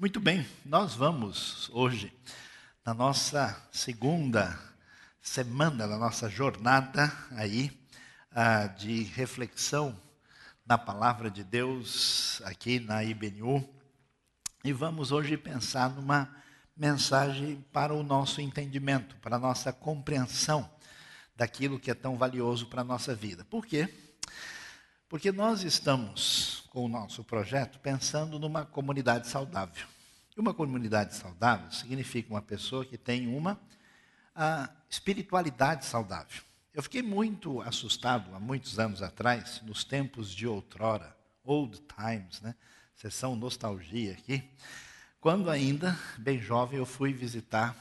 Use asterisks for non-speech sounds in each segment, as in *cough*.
Muito bem, nós vamos hoje, na nossa segunda semana, na nossa jornada aí de reflexão na palavra de Deus aqui na IBNU, e vamos hoje pensar numa mensagem para o nosso entendimento, para a nossa compreensão daquilo que é tão valioso para a nossa vida. Por quê? Porque nós estamos, o nosso projeto, pensando numa comunidade saudável. Uma comunidade saudável significa uma pessoa que tem uma espiritualidade saudável. Eu fiquei muito assustado há muitos anos atrás, nos tempos de outrora, old times, né? Sessão nostalgia aqui. Quando ainda, bem jovem, eu fui visitar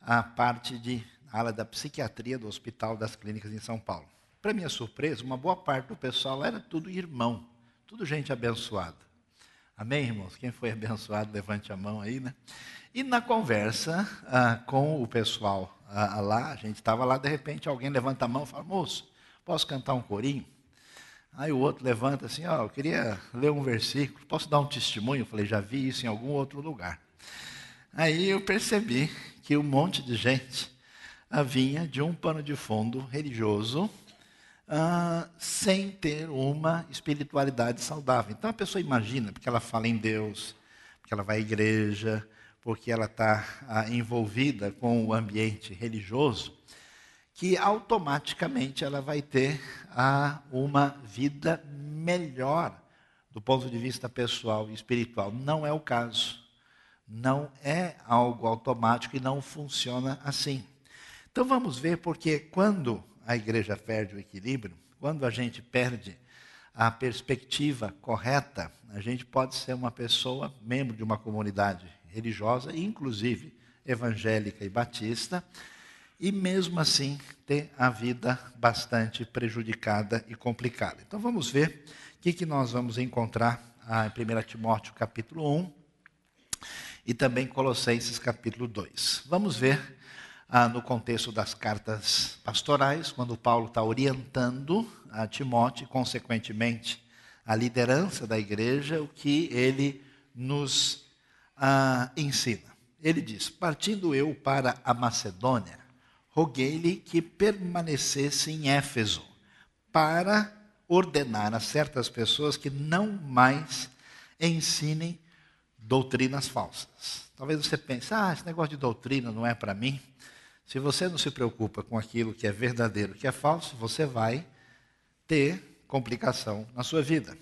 a parte de a ala da psiquiatria do Hospital das Clínicas em São Paulo. Para minha surpresa, uma boa parte do pessoal era tudo irmão, tudo gente abençoada. Amém, irmãos? Quem foi abençoado, levante a mão aí, né? E na conversa ah, com o pessoal ah, lá, a gente estava lá, de repente alguém levanta a mão e fala, moço, posso cantar um corinho? Aí o outro levanta assim, ó, oh, eu queria ler um versículo, posso dar um testemunho? Eu falei, já vi isso em algum outro lugar. Aí eu percebi que um monte de gente vinha de um pano de fundo religioso, ah, sem ter uma espiritualidade saudável. Então a pessoa imagina, porque ela fala em Deus, porque ela vai à igreja, porque ela está ah, envolvida com o ambiente religioso, que automaticamente ela vai ter ah, uma vida melhor do ponto de vista pessoal e espiritual. Não é o caso. Não é algo automático e não funciona assim. Então vamos ver porque quando a igreja perde o equilíbrio, quando a gente perde a perspectiva correta, a gente pode ser uma pessoa, membro de uma comunidade religiosa, inclusive evangélica e batista, e mesmo assim ter a vida bastante prejudicada e complicada. Então vamos ver o que, que nós vamos encontrar em 1 Timóteo capítulo 1 e também Colossenses capítulo 2. Vamos ver ah, no contexto das cartas pastorais, quando Paulo está orientando a Timóteo, consequentemente, a liderança da igreja, o que ele nos ah, ensina. Ele diz: Partindo eu para a Macedônia, roguei-lhe que permanecesse em Éfeso, para ordenar a certas pessoas que não mais ensinem doutrinas falsas. Talvez você pense, ah, esse negócio de doutrina não é para mim. Se você não se preocupa com aquilo que é verdadeiro, que é falso, você vai ter complicação na sua vida.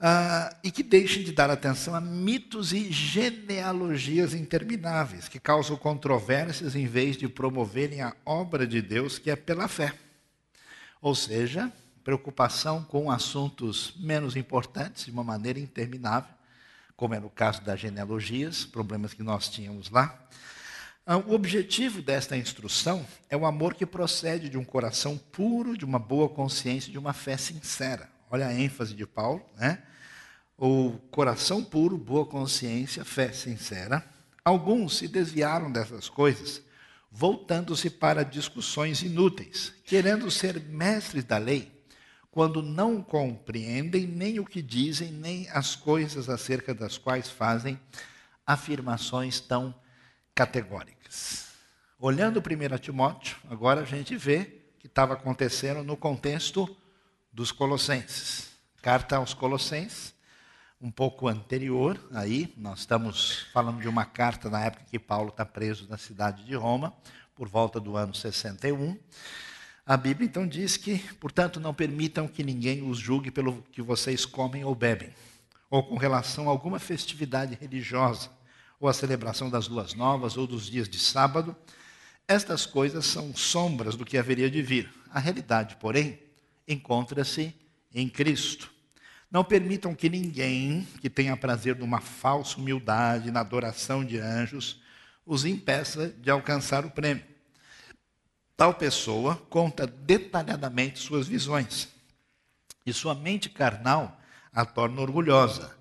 Ah, e que deixem de dar atenção a mitos e genealogias intermináveis, que causam controvérsias em vez de promoverem a obra de Deus, que é pela fé. Ou seja, preocupação com assuntos menos importantes, de uma maneira interminável, como é no caso das genealogias, problemas que nós tínhamos lá. Ah, o objetivo desta instrução é o amor que procede de um coração puro, de uma boa consciência, de uma fé sincera. Olha a ênfase de Paulo, né? O coração puro, boa consciência, fé sincera. Alguns se desviaram dessas coisas, voltando-se para discussões inúteis, querendo ser mestres da lei, quando não compreendem nem o que dizem, nem as coisas acerca das quais fazem afirmações tão categóricas. Olhando 1 Timóteo, agora a gente vê que estava acontecendo no contexto dos Colossenses. Carta aos Colossenses, um pouco anterior, aí, nós estamos falando de uma carta na época que Paulo está preso na cidade de Roma, por volta do ano 61. A Bíblia então diz que, portanto, não permitam que ninguém os julgue pelo que vocês comem ou bebem, ou com relação a alguma festividade religiosa ou a celebração das luas novas, ou dos dias de sábado. Estas coisas são sombras do que haveria de vir. A realidade, porém, encontra-se em Cristo. Não permitam que ninguém que tenha prazer numa falsa humildade, na adoração de anjos, os impeça de alcançar o prêmio. Tal pessoa conta detalhadamente suas visões, e sua mente carnal a torna orgulhosa.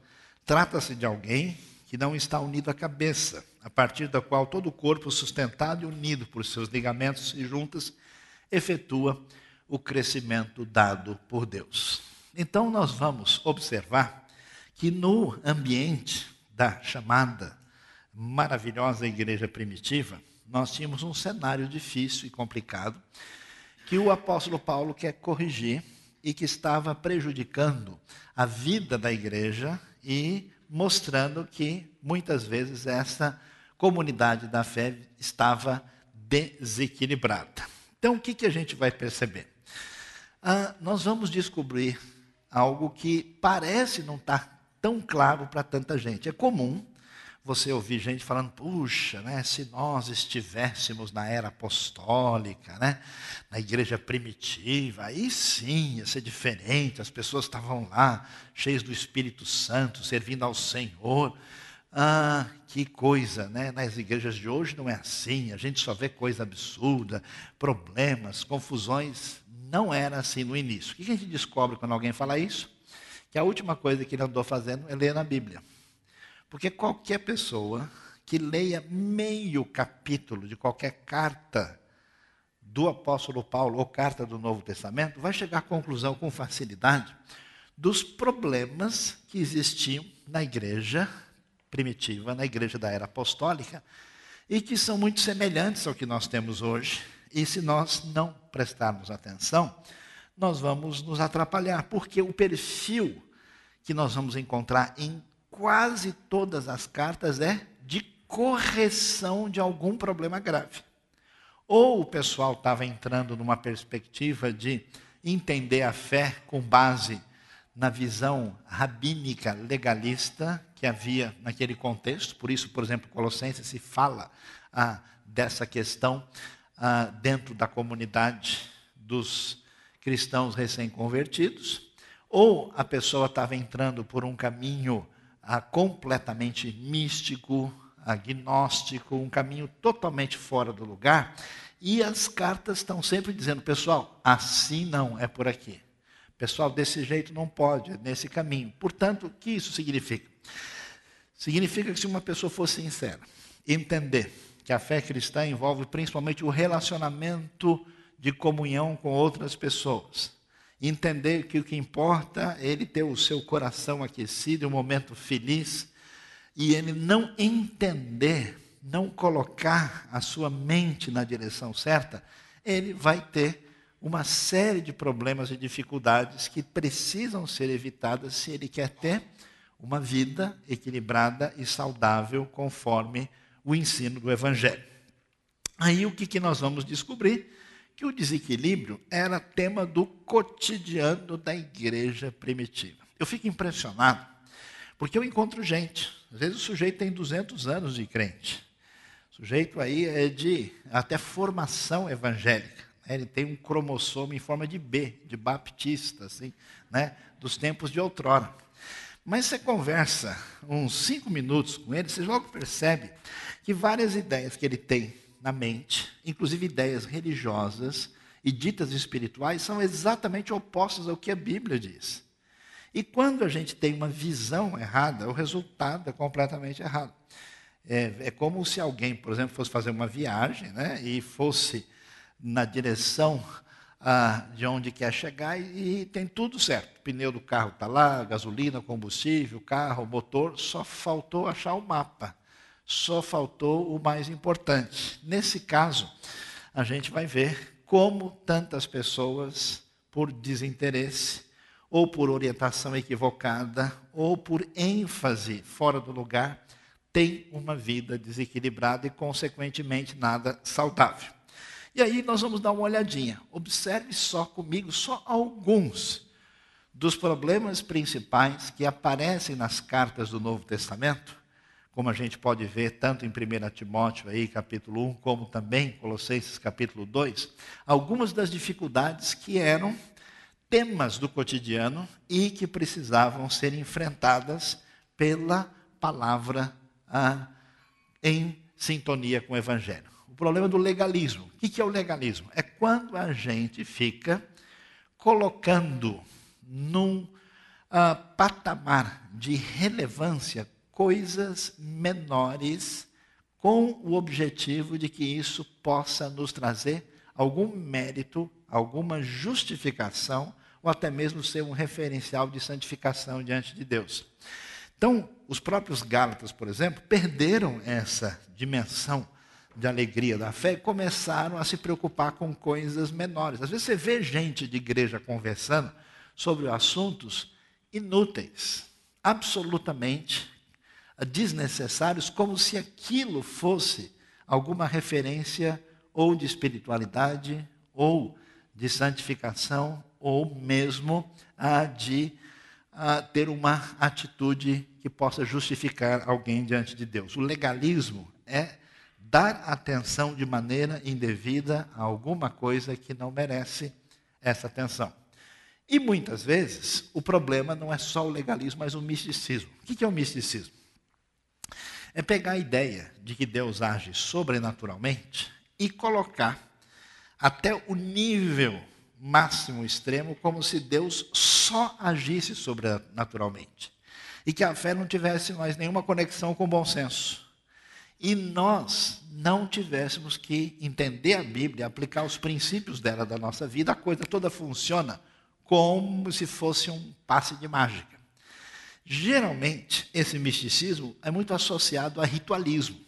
Trata-se de alguém que não está unido à cabeça, a partir da qual todo o corpo, sustentado e unido por seus ligamentos e juntas, efetua o crescimento dado por Deus. Então, nós vamos observar que no ambiente da chamada maravilhosa igreja primitiva, nós tínhamos um cenário difícil e complicado que o apóstolo Paulo quer corrigir e que estava prejudicando a vida da igreja e mostrando que muitas vezes essa comunidade da fé estava desequilibrada. Então, o que, que a gente vai perceber? Ah, nós vamos descobrir algo que parece não estar tão claro para tanta gente. É comum você ouvir gente falando, puxa, né, se nós estivéssemos na era apostólica, né, na igreja primitiva, aí sim ia ser diferente, as pessoas estavam lá, cheias do Espírito Santo, servindo ao Senhor. Ah, que coisa, né? Nas igrejas de hoje não é assim, a gente só vê coisa absurda, problemas, confusões. Não era assim no início. O que a gente descobre quando alguém fala isso? Que a última coisa que ele andou fazendo é ler na Bíblia. Porque qualquer pessoa que leia meio capítulo de qualquer carta do apóstolo Paulo ou carta do Novo Testamento vai chegar à conclusão com facilidade dos problemas que existiam na igreja primitiva, na igreja da era apostólica, e que são muito semelhantes ao que nós temos hoje. E se nós não prestarmos atenção, nós vamos nos atrapalhar, porque o perfil que nós vamos encontrar em quase todas as cartas é de correção de algum problema grave. Ou o pessoal estava entrando numa perspectiva de entender a fé com base na visão rabínica legalista que havia naquele contexto. Por isso, por exemplo, Colossenses se fala ah, dessa questão ah, dentro da comunidade dos cristãos recém-convertidos. Ou a pessoa estava entrando por um caminho completamente místico, agnóstico, um caminho totalmente fora do lugar. E as cartas estão sempre dizendo, pessoal, assim não, é por aqui. Pessoal, desse jeito não pode, é nesse caminho. Portanto, o que isso significa? Significa que se uma pessoa for sincera, entender que a fé cristã envolve principalmente o relacionamento de comunhão com outras pessoas, entender que o que importa é ele ter o seu coração aquecido, um momento feliz, e ele não entender, não colocar a sua mente na direção certa, ele vai ter uma série de problemas e dificuldades que precisam ser evitadas se ele quer ter uma vida equilibrada e saudável conforme o ensino do Evangelho. Aí o que, que nós vamos descobrir? Que o desequilíbrio era tema do cotidiano da igreja primitiva. Eu fico impressionado, porque eu encontro gente, às vezes o sujeito tem 200 anos de crente, o sujeito aí é de até formação evangélica. É, ele tem um cromossomo em forma de B, de baptista, assim, né, dos tempos de outrora. Mas você conversa uns cinco minutos com ele, você logo percebe que várias ideias que ele tem na mente, inclusive ideias religiosas e ditas espirituais, são exatamente opostas ao que a Bíblia diz. E quando a gente tem uma visão errada, o resultado é completamente errado. É, é como se alguém, por exemplo, fosse fazer uma viagem né, e fosse na direção ah, de onde quer chegar e, e, tem tudo certo. O pneu do carro está lá, gasolina, combustível, carro, motor, só faltou achar o mapa. Só faltou o mais importante. Nesse caso, a gente vai ver como tantas pessoas, por desinteresse, ou por orientação equivocada, ou por ênfase fora do lugar, têm uma vida desequilibrada e, consequentemente, nada saudável. E aí nós vamos dar uma olhadinha. Observe só comigo, só alguns dos problemas principais que aparecem nas cartas do Novo Testamento, como a gente pode ver tanto em 1 Timóteo aí, capítulo 1, como também Colossenses capítulo 2, algumas das dificuldades que eram temas do cotidiano e que precisavam ser enfrentadas pela palavra ah, em sintonia com o Evangelho problema do legalismo. O que é o legalismo? É quando a gente fica colocando num uh, patamar de relevância coisas menores com o objetivo de que isso possa nos trazer algum mérito, alguma justificação ou até mesmo ser um referencial de santificação diante de Deus. Então, os próprios Gálatas, por exemplo, perderam essa dimensão de alegria da fé e começaram a se preocupar com coisas menores. Às vezes você vê gente de igreja conversando sobre assuntos inúteis, absolutamente desnecessários, como se aquilo fosse alguma referência ou de espiritualidade, ou de santificação, ou mesmo a de ter uma atitude que possa justificar alguém diante de Deus. O legalismo é dar atenção de maneira indevida a alguma coisa que não merece essa atenção. E muitas vezes o problema não é só o legalismo, mas o misticismo. O que é o misticismo? É pegar a ideia de que Deus age sobrenaturalmente e colocar até o nível máximo extremo como se Deus só agisse sobrenaturalmente e que a fé não tivesse mais nenhuma conexão com o bom senso. E nós não tivéssemos que entender a Bíblia, aplicar os princípios dela da nossa vida, a coisa toda funciona como se fosse um passe de mágica. Geralmente, esse misticismo é muito associado a ritualismo.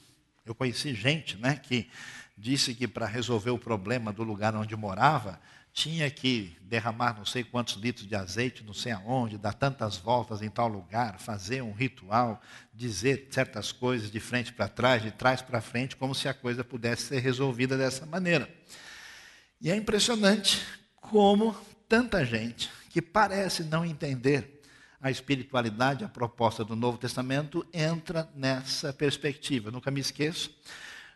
Eu conheci gente né, que disse que para resolver o problema do lugar onde morava, tinha que derramar não sei quantos litros de azeite, não sei aonde, dar tantas voltas em tal lugar, fazer um ritual, dizer certas coisas de frente para trás, de trás para frente, como se a coisa pudesse ser resolvida dessa maneira. E é impressionante como tanta gente que parece não entender a espiritualidade, a proposta do Novo Testamento, entra nessa perspectiva. nunca me esqueço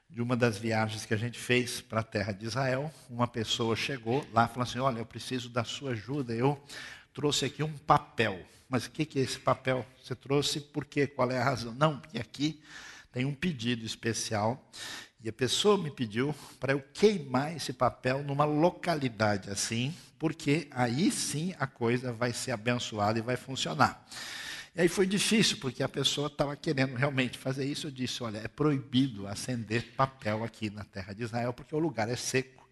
de uma das viagens que a gente fez para a terra de Israel. Uma pessoa chegou lá e falou assim: Olha, eu preciso da sua ajuda. Eu trouxe aqui um papel. Mas o que é esse papel? Você trouxe por quê? Qual é a razão? Não, porque aqui tem um pedido especial e a pessoa me pediu para eu queimar esse papel numa localidade assim, porque aí sim a coisa vai ser abençoada e vai funcionar. E aí foi difícil, porque a pessoa estava querendo realmente fazer isso. Eu disse: olha, é proibido acender papel aqui na terra de Israel, porque o lugar é seco.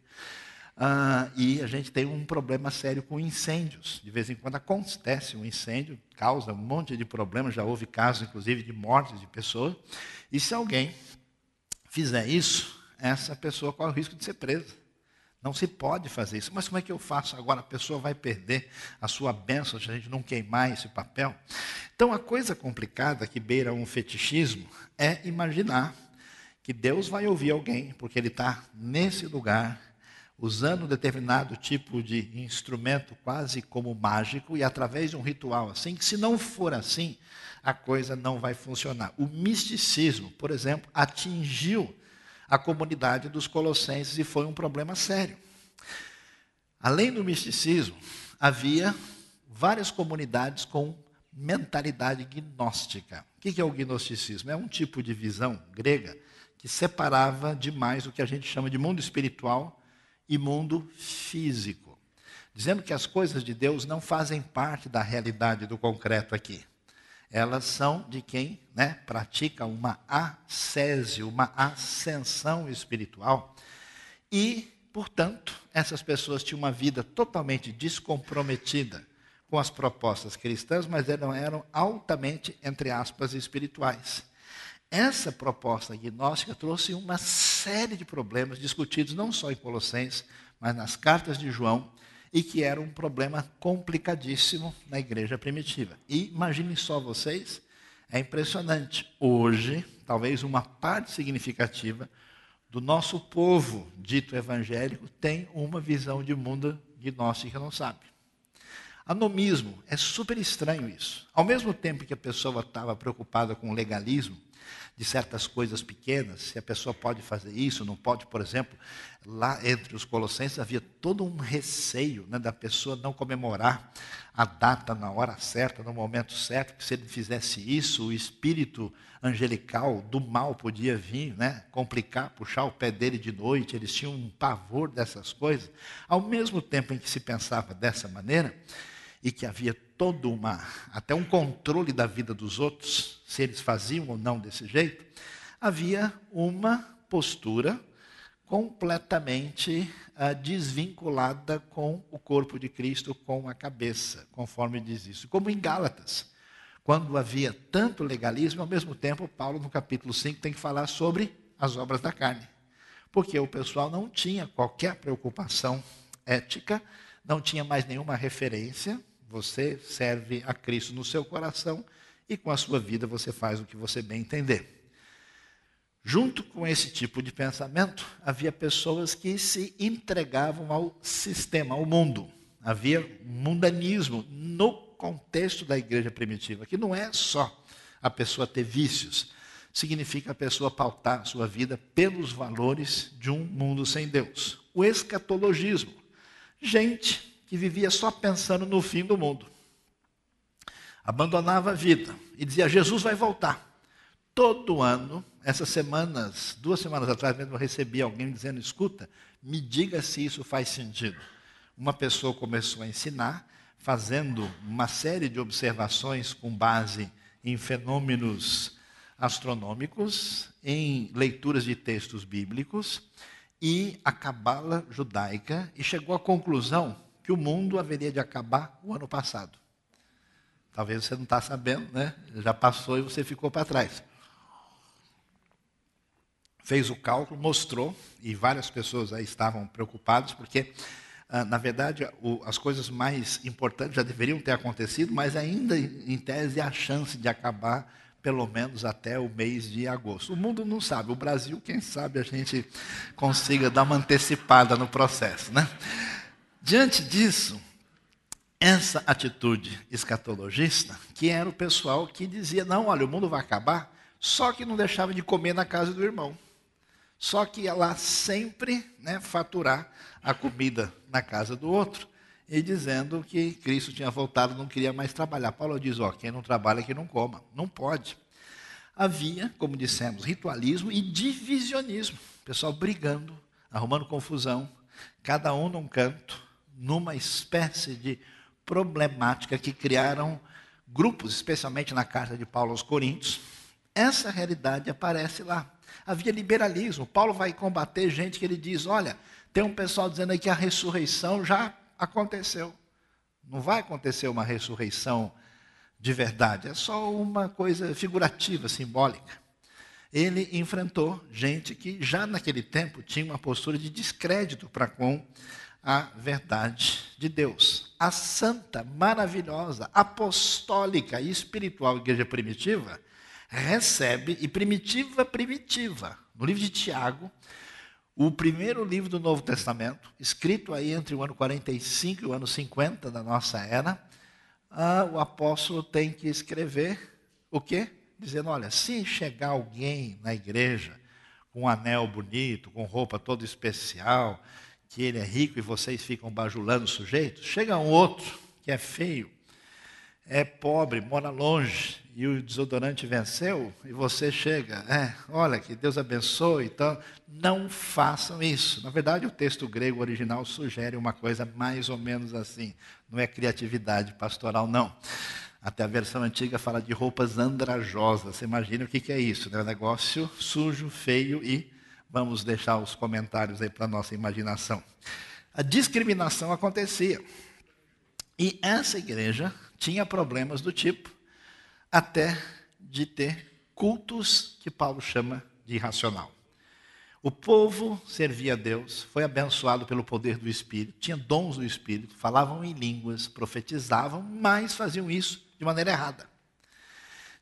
Ah, e a gente tem um problema sério com incêndios. De vez em quando acontece um incêndio, causa um monte de problemas. Já houve casos, inclusive, de mortes de pessoas. E se alguém fizer isso, essa pessoa corre o risco de ser presa. Não se pode fazer isso. Mas como é que eu faço agora? A pessoa vai perder a sua bênção se a gente não queimar esse papel. Então, a coisa complicada que beira um fetichismo é imaginar que Deus vai ouvir alguém, porque ele está nesse lugar, usando um determinado tipo de instrumento quase como mágico, e através de um ritual assim, que se não for assim, a coisa não vai funcionar. O misticismo, por exemplo, atingiu a comunidade dos colossenses e foi um problema sério. Além do misticismo, havia várias comunidades com mentalidade gnóstica. O que é o gnosticismo? É um tipo de visão grega que separava demais o que a gente chama de mundo espiritual e mundo físico, dizendo que as coisas de Deus não fazem parte da realidade do concreto aqui elas são de quem né, pratica uma ascese, uma ascensão espiritual. E, portanto, essas pessoas tinham uma vida totalmente descomprometida com as propostas cristãs, mas eram, eram altamente, entre aspas, espirituais. Essa proposta gnóstica trouxe uma série de problemas discutidos não só em Colossenses, mas nas cartas de João, e que era um problema complicadíssimo na igreja primitiva. E imaginem só vocês, é impressionante. Hoje, talvez uma parte significativa do nosso povo dito evangélico tem uma visão de mundo gnóstica não sabe. Anomismo, é super estranho isso. Ao mesmo tempo que a pessoa estava preocupada com o legalismo, de certas coisas pequenas, se a pessoa pode fazer isso, não pode, por exemplo, lá entre os colossenses havia todo um receio né, da pessoa não comemorar a data na hora certa, no momento certo, que se ele fizesse isso, o espírito angelical do mal podia vir, né, complicar, puxar o pé dele de noite, eles tinham um pavor dessas coisas. Ao mesmo tempo em que se pensava dessa maneira, e que havia todo uma, até um controle da vida dos outros, se eles faziam ou não desse jeito, havia uma postura completamente uh, desvinculada com o corpo de Cristo, com a cabeça, conforme diz isso. Como em Gálatas. quando havia tanto legalismo, ao mesmo tempo, Paulo, no capítulo 5, tem que falar sobre as obras da carne. Porque o pessoal não tinha qualquer preocupação ética, não tinha mais nenhuma referência. Você serve a Cristo no seu coração e com a sua vida você faz o que você bem entender. Junto com esse tipo de pensamento, havia pessoas que se entregavam ao sistema, ao mundo. Havia mundanismo no contexto da igreja primitiva, que não é só a pessoa ter vícios, significa a pessoa pautar sua vida pelos valores de um mundo sem Deus. O escatologismo, gente que vivia só pensando no fim do mundo. Abandonava a vida e dizia: Jesus vai voltar. Todo ano essas semanas, duas semanas atrás mesmo, eu recebi alguém dizendo: escuta, me diga se isso faz sentido. Uma pessoa começou a ensinar, fazendo uma série de observações com base em fenômenos astronômicos, em leituras de textos bíblicos e a cabala judaica, e chegou à conclusão que o mundo haveria de acabar o ano passado. Talvez você não está sabendo, né? Já passou e você ficou para trás fez o cálculo, mostrou, e várias pessoas aí estavam preocupadas, porque, ah, na verdade, as coisas mais importantes já deveriam ter acontecido, mas ainda, em tese, há chance de acabar pelo menos até o mês de agosto. O mundo não sabe, o Brasil, quem sabe a gente consiga dar uma antecipada no processo. Né? Diante disso, essa atitude escatologista, que era o pessoal que dizia: não, olha, o mundo vai acabar, só que não deixava de comer na casa do irmão. Só que ia lá sempre né, faturar a comida na casa do outro e dizendo que Cristo tinha voltado, não queria mais trabalhar. Paulo diz: ó, quem não trabalha que não coma. Não pode. Havia, como dissemos, ritualismo e divisionismo. Pessoal brigando, arrumando confusão, cada um num canto, numa espécie de problemática que criaram grupos, especialmente na carta de Paulo aos Coríntios. Essa realidade aparece lá. Havia liberalismo. Paulo vai combater gente que ele diz: olha, tem um pessoal dizendo aí que a ressurreição já aconteceu. Não vai acontecer uma ressurreição de verdade, é só uma coisa figurativa, simbólica. Ele enfrentou gente que já naquele tempo tinha uma postura de descrédito para com a verdade de Deus. A santa, maravilhosa, apostólica e espiritual igreja primitiva recebe, e primitiva, primitiva, no livro de Tiago, o primeiro livro do Novo Testamento, escrito aí entre o ano 45 e o ano 50 da nossa era, ah, o apóstolo tem que escrever o quê? Dizendo, olha, se chegar alguém na igreja com um anel bonito, com roupa toda especial, que ele é rico e vocês ficam bajulando o sujeito, chega um outro que é feio, é pobre, mora longe, e o desodorante venceu, e você chega, é, olha, que Deus abençoe, então, não façam isso. Na verdade, o texto grego original sugere uma coisa mais ou menos assim, não é criatividade pastoral, não. Até a versão antiga fala de roupas andrajosas. Você imagina o que, é isso? Né? Um negócio sujo, feio e vamos deixar os comentários aí para nossa imaginação. A discriminação acontecia. E essa igreja tinha problemas do tipo até de ter cultos que Paulo chama de irracional. O povo servia a Deus, foi abençoado pelo poder do Espírito, tinha dons do Espírito, falavam em línguas, profetizavam, mas faziam isso de maneira errada.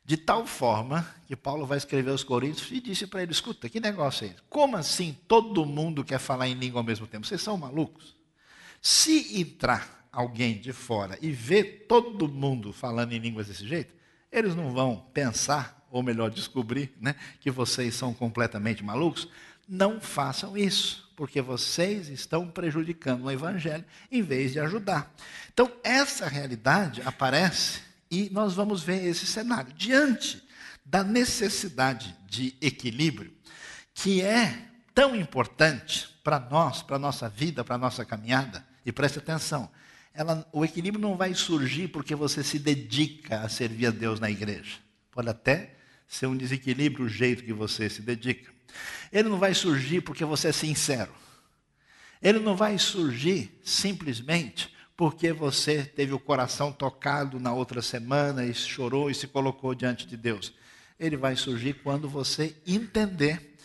De tal forma que Paulo vai escrever aos Coríntios e disse para ele: escuta, que negócio é esse? Como assim todo mundo quer falar em língua ao mesmo tempo? Vocês são malucos? Se entrar alguém de fora e ver todo mundo falando em línguas desse jeito, eles não vão pensar, ou melhor, descobrir, né, que vocês são completamente malucos. Não façam isso, porque vocês estão prejudicando o evangelho em vez de ajudar. Então, essa realidade aparece e nós vamos ver esse cenário. Diante da necessidade de equilíbrio, que é tão importante para nós, para a nossa vida, para a nossa caminhada, e preste atenção, ela, o equilíbrio não vai surgir porque você se dedica a servir a Deus na igreja. Pode até ser um desequilíbrio o jeito que você se dedica. Ele não vai surgir porque você é sincero. Ele não vai surgir simplesmente porque você teve o coração tocado na outra semana e chorou e se colocou diante de Deus. Ele vai surgir quando você entender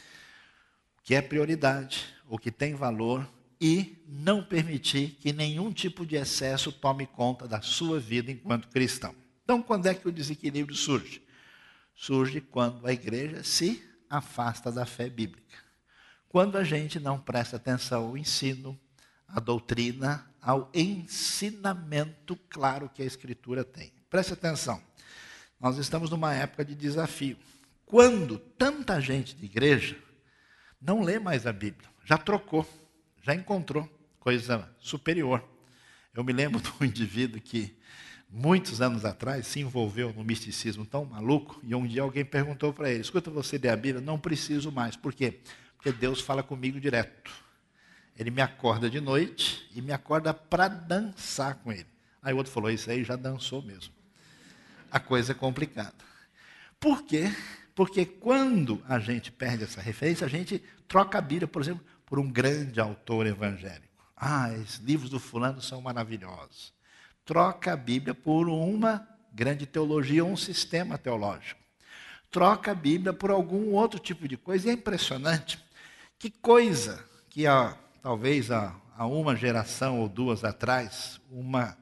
o que é prioridade, o que tem valor e não permitir que nenhum tipo de excesso tome conta da sua vida enquanto cristão. Então, quando é que o desequilíbrio surge? Surge quando a igreja se afasta da fé bíblica. Quando a gente não presta atenção ao ensino, à doutrina, ao ensinamento claro que a Escritura tem. Preste atenção. Nós estamos numa época de desafio. Quando tanta gente de igreja não lê mais a Bíblia, já trocou, já encontrou coisa superior. Eu me lembro de um indivíduo que, muitos anos atrás, se envolveu no misticismo tão maluco, e um dia alguém perguntou para ele: Escuta, você lê a Bíblia? Não preciso mais. Por quê? Porque Deus fala comigo direto. Ele me acorda de noite e me acorda para dançar com ele. Aí o outro falou: Isso aí já dançou mesmo. A coisa é complicada. Por quê? Porque quando a gente perde essa referência, a gente troca a Bíblia, por exemplo, por um grande autor evangélico. Ah, os livros do fulano são maravilhosos. Troca a Bíblia por uma grande teologia, um sistema teológico. Troca a Bíblia por algum outro tipo de coisa. E é impressionante que coisa que há, talvez há, há uma geração ou duas atrás, uma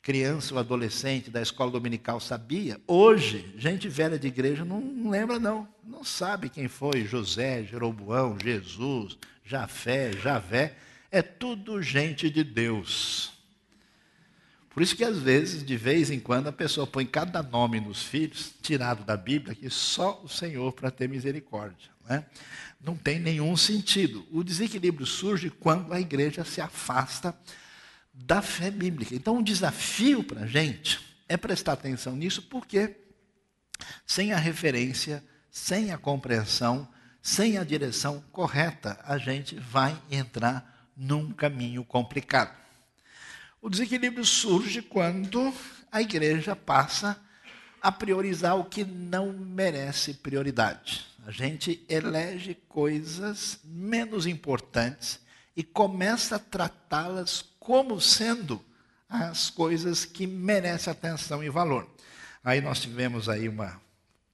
criança ou adolescente da escola dominical sabia, hoje, gente velha de igreja não lembra não, não sabe quem foi José, Jeroboão, Jesus, Jafé, Javé, é tudo gente de Deus. Por isso que às vezes, de vez em quando, a pessoa põe cada nome nos filhos, tirado da Bíblia, que só o Senhor para ter misericórdia. Né? Não tem nenhum sentido. O desequilíbrio surge quando a igreja se afasta da fé bíblica. Então, o desafio para a gente é prestar atenção nisso, porque sem a referência, sem a compreensão, sem a direção correta, a gente vai entrar num caminho complicado. O desequilíbrio surge quando a igreja passa a priorizar o que não merece prioridade. A gente elege coisas menos importantes e começa a tratá-las como sendo as coisas que merecem atenção e valor. Aí nós tivemos aí uma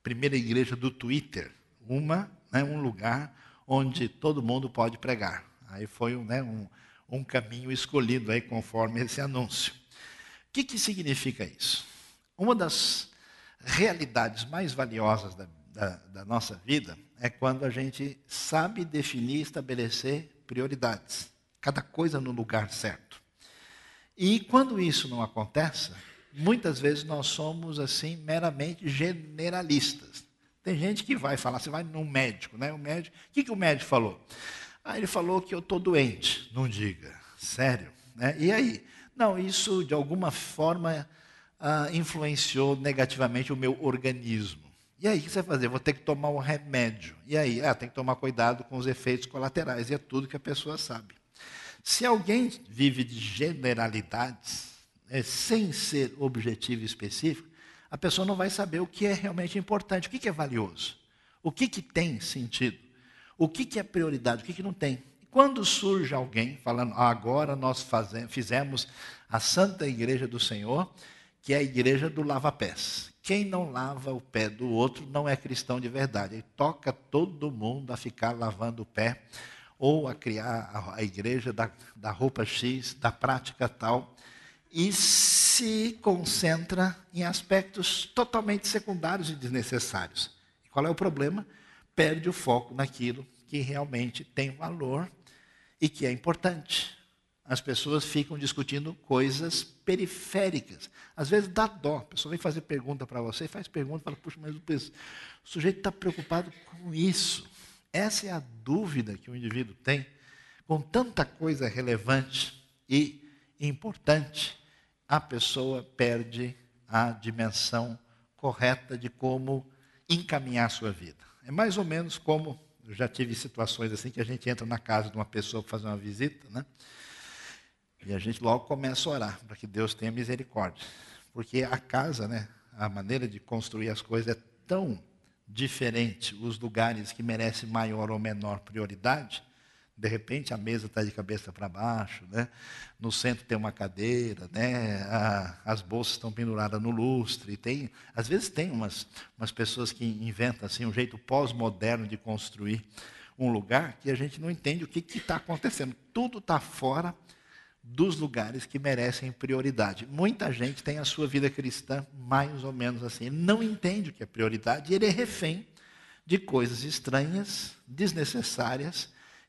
primeira igreja do Twitter, uma, né, um lugar onde todo mundo pode pregar. Aí foi né, um, um caminho escolhido aí conforme esse anúncio. O que, que significa isso? Uma das realidades mais valiosas da, da, da nossa vida é quando a gente sabe definir e estabelecer prioridades. Cada coisa no lugar certo. E quando isso não acontece, muitas vezes nós somos assim meramente generalistas. Tem gente que vai falar, você vai num médico, né? O médico, o que, que o médico falou? Ah, ele falou que eu estou doente. Não diga, sério. Né? E aí? Não, isso de alguma forma ah, influenciou negativamente o meu organismo. E aí, o que você vai fazer? Vou ter que tomar um remédio. E aí? Ah, tem que tomar cuidado com os efeitos colaterais. E é tudo que a pessoa sabe. Se alguém vive de generalidades, é, sem ser objetivo específico, a pessoa não vai saber o que é realmente importante, o que, que é valioso, o que, que tem sentido, o que, que é prioridade, o que, que não tem. Quando surge alguém falando, ah, agora nós fazemos, fizemos a Santa Igreja do Senhor, que é a igreja do lava-pés. Quem não lava o pé do outro não é cristão de verdade. Ele toca todo mundo a ficar lavando o pé ou a criar a, a igreja da, da roupa X, da prática tal, e se concentra em aspectos totalmente secundários e desnecessários. E qual é o problema? Perde o foco naquilo que realmente tem valor e que é importante as pessoas ficam discutindo coisas periféricas. Às vezes dá dó. A pessoa vem fazer pergunta para você, faz pergunta, fala, puxa, mas o, sujeito está preocupado com isso. Essa é a dúvida que o indivíduo tem com tanta coisa relevante e importante, a pessoa perde a dimensão correta de como encaminhar sua vida. É mais ou menos como eu já tive situações assim que a gente entra na casa de uma pessoa para fazer uma visita, né? E a gente logo começa a orar para que Deus tenha misericórdia. Porque a casa, né, a maneira de construir as coisas é tão diferente, os lugares que merecem maior ou menor prioridade, De repente a mesa está de cabeça para baixo, né? no centro tem uma cadeira, né? A, as bolsas estão penduradas no lustre. Tem, às vezes tem umas, umas pessoas que inventam assim, um jeito pós-moderno de construir um lugar que a gente não entende o que está acontecendo. Tudo está fora dos lugares que merecem prioridade. Muita gente tem a sua vida cristã mais ou menos assim. Ele não entende o que é prioridade e ele é refém de coisas estranhas, desnecessárias,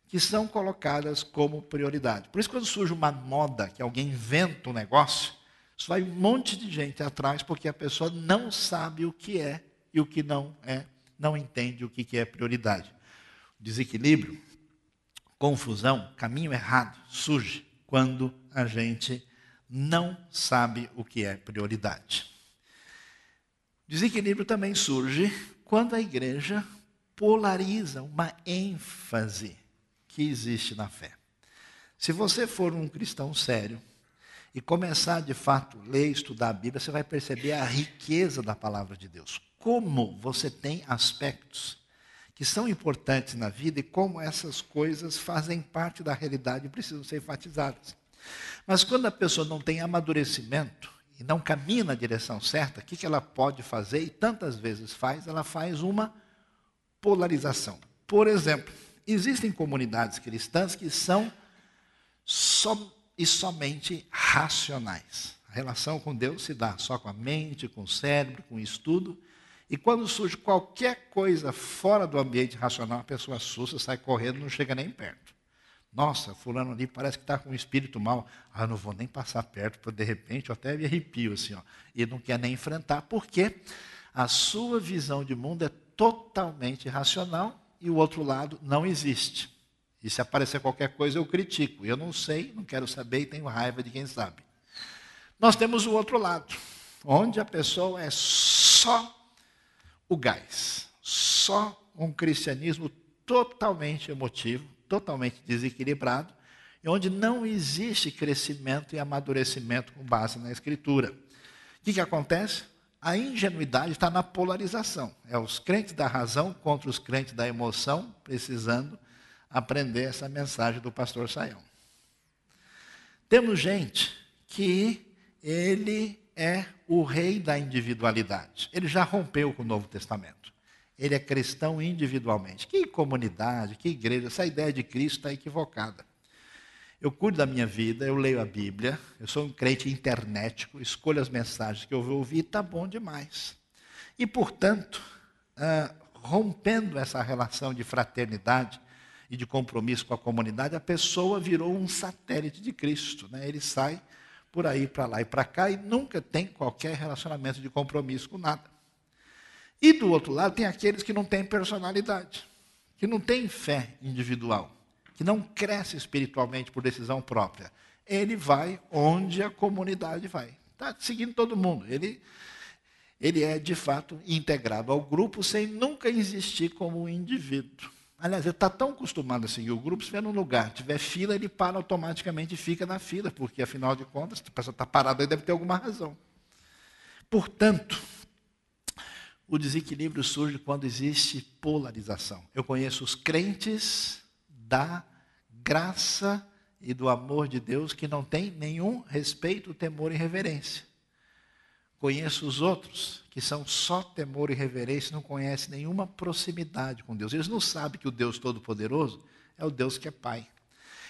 que são colocadas como prioridade. Por isso, quando surge uma moda, que alguém inventa um negócio, isso vai um monte de gente atrás, porque a pessoa não sabe o que é e o que não é, não entende o que é prioridade. Desequilíbrio, confusão, caminho errado surge quando a gente não sabe o que é prioridade. Desequilíbrio também surge quando a igreja polariza uma ênfase que existe na fé. Se você for um cristão sério e começar de fato a ler e estudar a Bíblia, você vai perceber a riqueza da palavra de Deus. Como você tem aspectos que são importantes na vida e como essas coisas fazem parte da realidade e precisam ser enfatizadas. Mas quando a pessoa não tem amadurecimento e não caminha na direção certa, o que ela pode fazer e tantas vezes faz? Ela faz uma polarização. Por exemplo, existem comunidades cristãs que são e somente racionais. A relação com Deus se dá só com a mente, com o cérebro, com o estudo. E quando surge qualquer coisa fora do ambiente racional, a pessoa assusta, sai correndo, não chega nem perto. Nossa, fulano ali parece que está com um espírito mal. Ah, não vou nem passar perto, porque de repente eu até me arrepio assim, ó. E não quer nem enfrentar, porque a sua visão de mundo é totalmente racional e o outro lado não existe. E se aparecer qualquer coisa, eu critico. Eu não sei, não quero saber e tenho raiva de quem sabe. Nós temos o outro lado, onde a pessoa é só o gás. Só um cristianismo totalmente emotivo, totalmente desequilibrado, e onde não existe crescimento e amadurecimento com base na Escritura. O que, que acontece? A ingenuidade está na polarização. É os crentes da razão contra os crentes da emoção, precisando aprender essa mensagem do pastor Saião. Temos gente que ele é o rei da individualidade. Ele já rompeu com o Novo Testamento. Ele é cristão individualmente. Que comunidade, que igreja, essa ideia de Cristo está equivocada. Eu cuido da minha vida, eu leio a Bíblia, eu sou um crente internetico, escolho as mensagens que eu vou ouvir, está bom demais. E, portanto, ah, rompendo essa relação de fraternidade e de compromisso com a comunidade, a pessoa virou um satélite de Cristo. Né? Ele sai por aí, para lá e para cá, e nunca tem qualquer relacionamento de compromisso com nada. E do outro lado, tem aqueles que não têm personalidade, que não têm fé individual, que não cresce espiritualmente por decisão própria. Ele vai onde a comunidade vai. Está seguindo todo mundo. Ele, ele é, de fato, integrado ao grupo sem nunca existir como um indivíduo. Aliás, ele está tão acostumado a seguir o grupo, se estiver num lugar, tiver fila, ele para automaticamente e fica na fila, porque afinal de contas, a pessoa está parada aí, deve ter alguma razão. Portanto, o desequilíbrio surge quando existe polarização. Eu conheço os crentes da graça e do amor de Deus que não têm nenhum respeito, temor e reverência. Conheço os outros que são só temor e reverência, não conhecem nenhuma proximidade com Deus. Eles não sabem que o Deus Todo-Poderoso é o Deus que é Pai.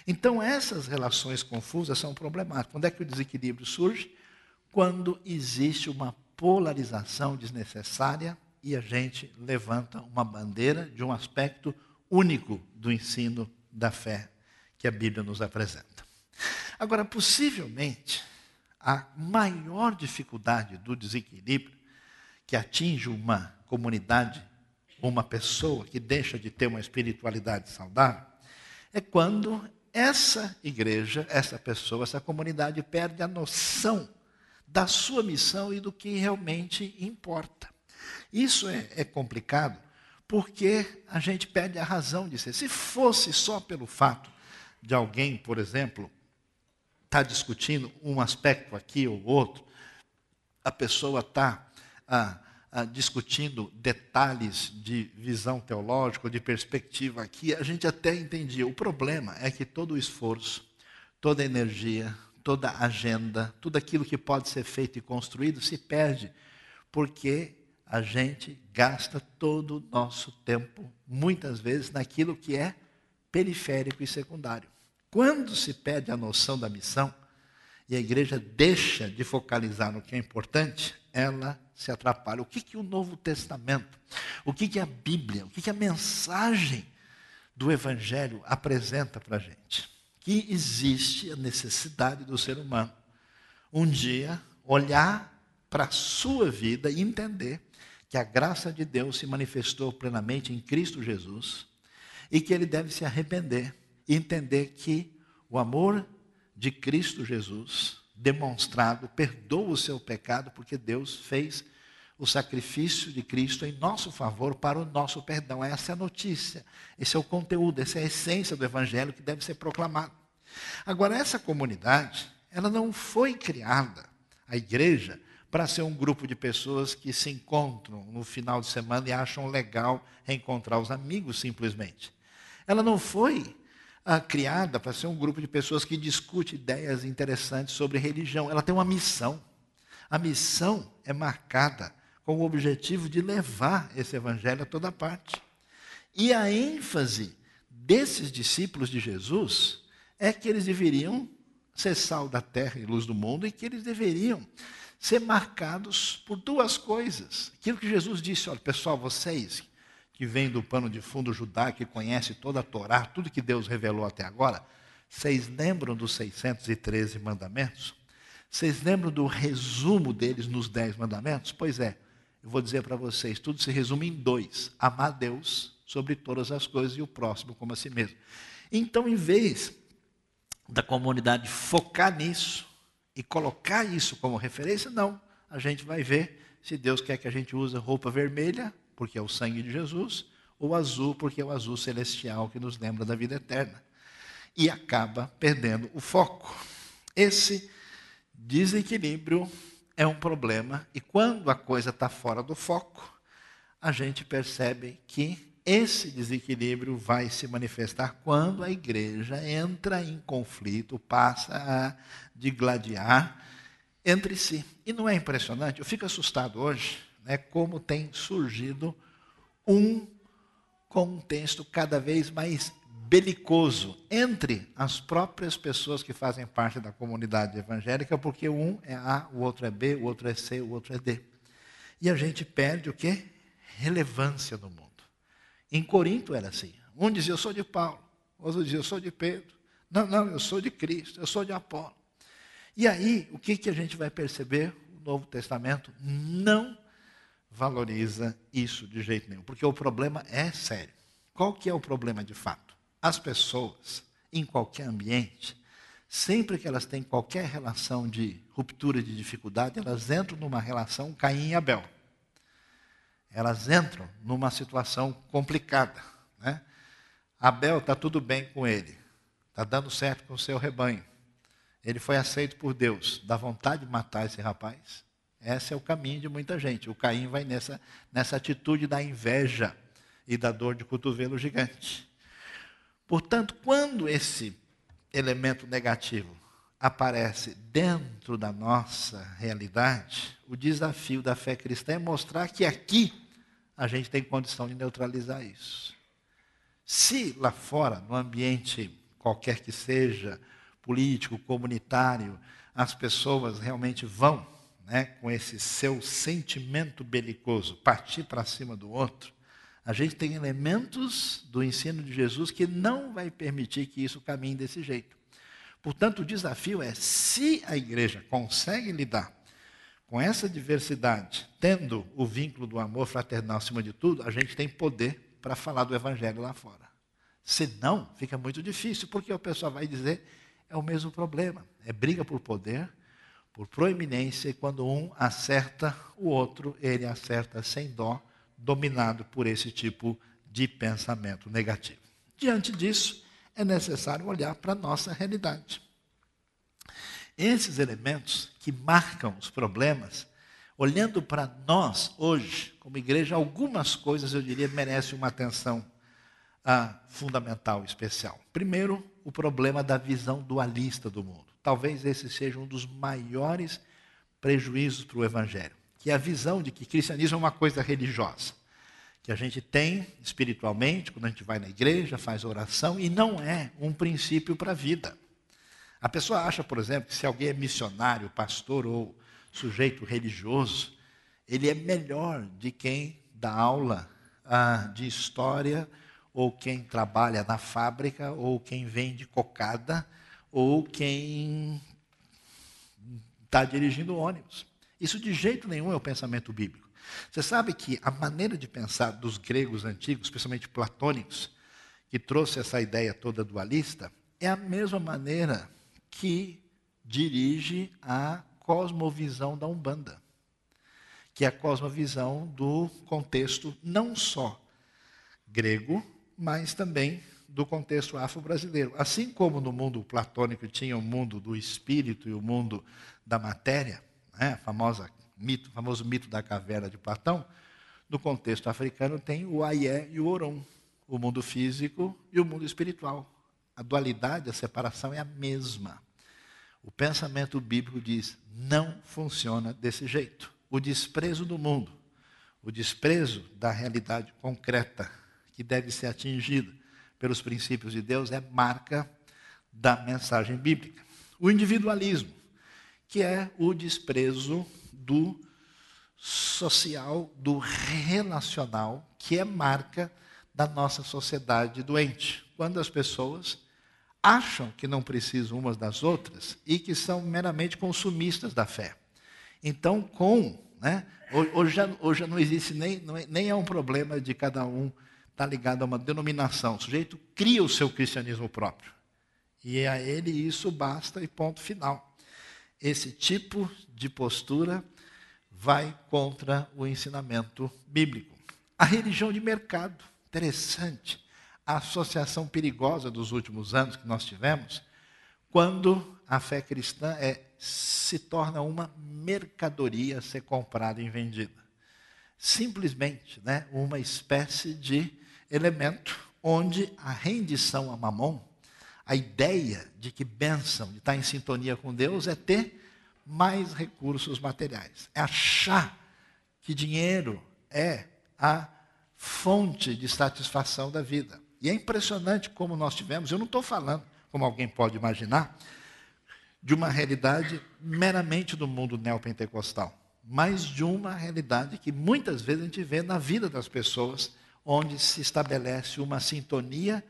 Então, essas relações confusas são problemáticas. Quando é que o desequilíbrio surge? Quando existe uma polarização desnecessária e a gente levanta uma bandeira de um aspecto único do ensino da fé que a Bíblia nos apresenta. Agora, possivelmente, a maior dificuldade do desequilíbrio que atinge uma comunidade, uma pessoa que deixa de ter uma espiritualidade saudável, é quando essa igreja, essa pessoa, essa comunidade perde a noção da sua missão e do que realmente importa. Isso é, é complicado porque a gente perde a razão de ser. Se fosse só pelo fato de alguém, por exemplo, está discutindo um aspecto aqui ou outro, a pessoa está ah, ah, discutindo detalhes de visão teológica, de perspectiva aqui, a gente até entendia. O problema é que todo o esforço, toda a energia, toda a agenda, tudo aquilo que pode ser feito e construído se perde, porque a gente gasta todo o nosso tempo, muitas vezes, naquilo que é periférico e secundário. Quando se perde a noção da missão e a igreja deixa de focalizar no que é importante, ela se atrapalha. O que, que o Novo Testamento, o que, que a Bíblia, o que, que a mensagem do Evangelho apresenta para a gente? Que existe a necessidade do ser humano um dia olhar para a sua vida e entender que a graça de Deus se manifestou plenamente em Cristo Jesus e que ele deve se arrepender e entender que o amor de Cristo Jesus demonstrado perdoa o seu pecado porque Deus fez o sacrifício de Cristo em nosso favor para o nosso perdão. Essa é a notícia, esse é o conteúdo, essa é a essência do evangelho que deve ser proclamado. Agora essa comunidade, ela não foi criada, a igreja, para ser um grupo de pessoas que se encontram no final de semana e acham legal reencontrar os amigos simplesmente. Ela não foi ah, criada para ser um grupo de pessoas que discute ideias interessantes sobre religião. Ela tem uma missão. A missão é marcada com o objetivo de levar esse evangelho a toda parte. E a ênfase desses discípulos de Jesus é que eles deveriam ser sal da terra e luz do mundo e que eles deveriam ser marcados por duas coisas. Aquilo que Jesus disse, olha, pessoal, vocês que vêm do pano de fundo judaico, que conhecem toda a Torá, tudo que Deus revelou até agora, vocês lembram dos 613 mandamentos? Vocês lembram do resumo deles nos dez mandamentos? Pois é, eu vou dizer para vocês, tudo se resume em dois: amar Deus sobre todas as coisas e o próximo como a si mesmo. Então, em vez da comunidade focar nisso, e colocar isso como referência, não. A gente vai ver se Deus quer que a gente use roupa vermelha, porque é o sangue de Jesus, ou azul, porque é o azul celestial que nos lembra da vida eterna. E acaba perdendo o foco. Esse desequilíbrio é um problema, e quando a coisa está fora do foco, a gente percebe que esse desequilíbrio vai se manifestar quando a igreja entra em conflito, passa a digladiar entre si. E não é impressionante? Eu fico assustado hoje, né, como tem surgido um contexto cada vez mais belicoso entre as próprias pessoas que fazem parte da comunidade evangélica, porque um é A, o outro é B, o outro é C, o outro é D. E a gente perde o quê? Relevância no mundo. Em Corinto era assim. Um dizia, eu sou de Paulo. Outro dizia, eu sou de Pedro. Não, não, eu sou de Cristo, eu sou de Apolo. E aí, o que, que a gente vai perceber? O Novo Testamento não valoriza isso de jeito nenhum, porque o problema é sério. Qual que é o problema de fato? As pessoas, em qualquer ambiente, sempre que elas têm qualquer relação de ruptura de dificuldade, elas entram numa relação Caim e Abel elas entram numa situação complicada. Né? Abel está tudo bem com ele, está dando certo com o seu rebanho. Ele foi aceito por Deus, dá vontade de matar esse rapaz. Esse é o caminho de muita gente. O Caim vai nessa, nessa atitude da inveja e da dor de cotovelo gigante. Portanto, quando esse elemento negativo aparece dentro da nossa realidade, o desafio da fé cristã é mostrar que aqui a gente tem condição de neutralizar isso. Se lá fora, no ambiente qualquer que seja, político, comunitário, as pessoas realmente vão, né, com esse seu sentimento belicoso, partir para cima do outro, a gente tem elementos do ensino de Jesus que não vai permitir que isso caminhe desse jeito. Portanto, o desafio é: se a igreja consegue lidar com essa diversidade, tendo o vínculo do amor fraternal acima de tudo, a gente tem poder para falar do evangelho lá fora. Se não, fica muito difícil, porque o pessoal vai dizer é o mesmo problema, é briga por poder, por proeminência, e quando um acerta o outro, ele acerta sem dó, dominado por esse tipo de pensamento negativo. Diante disso, é necessário olhar para a nossa realidade. Esses elementos que marcam os problemas, olhando para nós hoje, como igreja, algumas coisas eu diria merecem uma atenção ah, fundamental, especial. Primeiro, o problema da visão dualista do mundo. Talvez esse seja um dos maiores prejuízos para o Evangelho, que é a visão de que cristianismo é uma coisa religiosa, que a gente tem espiritualmente, quando a gente vai na igreja, faz oração, e não é um princípio para a vida. A pessoa acha, por exemplo, que se alguém é missionário, pastor ou sujeito religioso, ele é melhor de quem dá aula ah, de história, ou quem trabalha na fábrica, ou quem vende cocada, ou quem está dirigindo ônibus. Isso de jeito nenhum é o pensamento bíblico. Você sabe que a maneira de pensar dos gregos antigos, especialmente platônicos, que trouxe essa ideia toda dualista, é a mesma maneira que dirige a cosmovisão da Umbanda, que é a cosmovisão do contexto não só grego, mas também do contexto afro-brasileiro. Assim como no mundo platônico tinha o mundo do espírito e o mundo da matéria, né, famosa mito, famoso mito da caverna de Platão, no contexto africano tem o Ayé e o Orum, o mundo físico e o mundo espiritual. A dualidade, a separação é a mesma. O pensamento bíblico diz: não funciona desse jeito. O desprezo do mundo, o desprezo da realidade concreta que deve ser atingida pelos princípios de Deus é marca da mensagem bíblica. O individualismo, que é o desprezo do social, do relacional, que é marca da nossa sociedade doente. Quando as pessoas acham que não precisam umas das outras e que são meramente consumistas da fé. Então, com, né, hoje, já, hoje já não existe nem, é, nem é um problema de cada um estar tá ligado a uma denominação. O sujeito cria o seu cristianismo próprio. E a ele isso basta e ponto final. Esse tipo de postura vai contra o ensinamento bíblico. A religião de mercado, interessante a associação perigosa dos últimos anos que nós tivemos, quando a fé cristã é, se torna uma mercadoria a ser comprada e vendida. Simplesmente né, uma espécie de elemento onde a rendição a mamon, a ideia de que bênção, de estar em sintonia com Deus, é ter mais recursos materiais. É achar que dinheiro é a fonte de satisfação da vida. E é impressionante como nós tivemos, eu não estou falando, como alguém pode imaginar, de uma realidade meramente do mundo neopentecostal, mas de uma realidade que muitas vezes a gente vê na vida das pessoas, onde se estabelece uma sintonia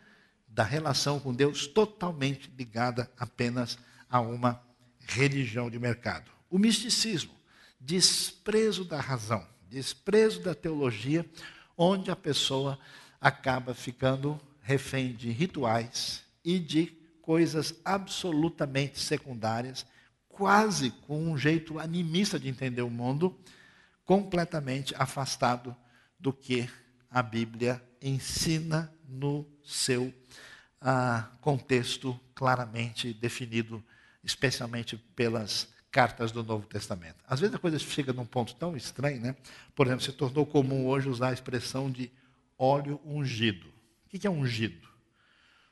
da relação com Deus totalmente ligada apenas a uma religião de mercado. O misticismo, desprezo da razão, desprezo da teologia, onde a pessoa acaba ficando refém de rituais e de coisas absolutamente secundárias, quase com um jeito animista de entender o mundo, completamente afastado do que a Bíblia ensina no seu ah, contexto claramente definido, especialmente pelas cartas do Novo Testamento. Às vezes a coisa chega num ponto tão estranho, né? Por exemplo, se tornou comum hoje usar a expressão de óleo ungido. O que é ungido?